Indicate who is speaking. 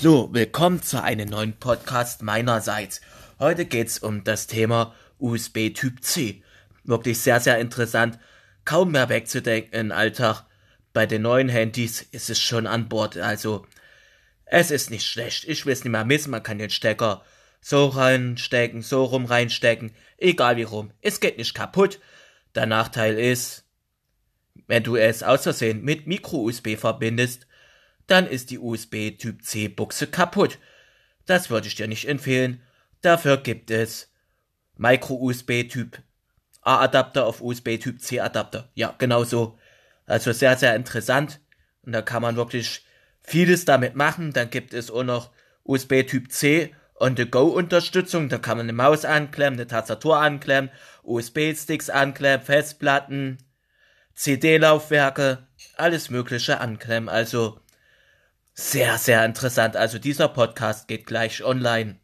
Speaker 1: So, willkommen zu einem neuen Podcast meinerseits. Heute geht's um das Thema USB Typ C. Wirklich sehr, sehr interessant. Kaum mehr wegzudenken im Alltag. Bei den neuen Handys ist es schon an Bord. Also, es ist nicht schlecht. Ich will es nicht mehr missen. Man kann den Stecker so reinstecken, so rum reinstecken. Egal wie rum. Es geht nicht kaputt. Der Nachteil ist, wenn du es aus Versehen mit Micro-USB verbindest, dann ist die USB Typ C Buchse kaputt. Das würde ich dir nicht empfehlen. Dafür gibt es Micro-USB Typ A Adapter auf USB Typ C Adapter. Ja, genau so. Also sehr, sehr interessant. Und da kann man wirklich vieles damit machen. Dann gibt es auch noch USB Typ C On-the-Go-Unterstützung. Da kann man eine Maus anklemmen, eine Tastatur anklemmen, USB-Sticks anklemmen, Festplatten, CD-Laufwerke, alles Mögliche anklemmen. Also sehr, sehr interessant. Also dieser Podcast geht gleich online.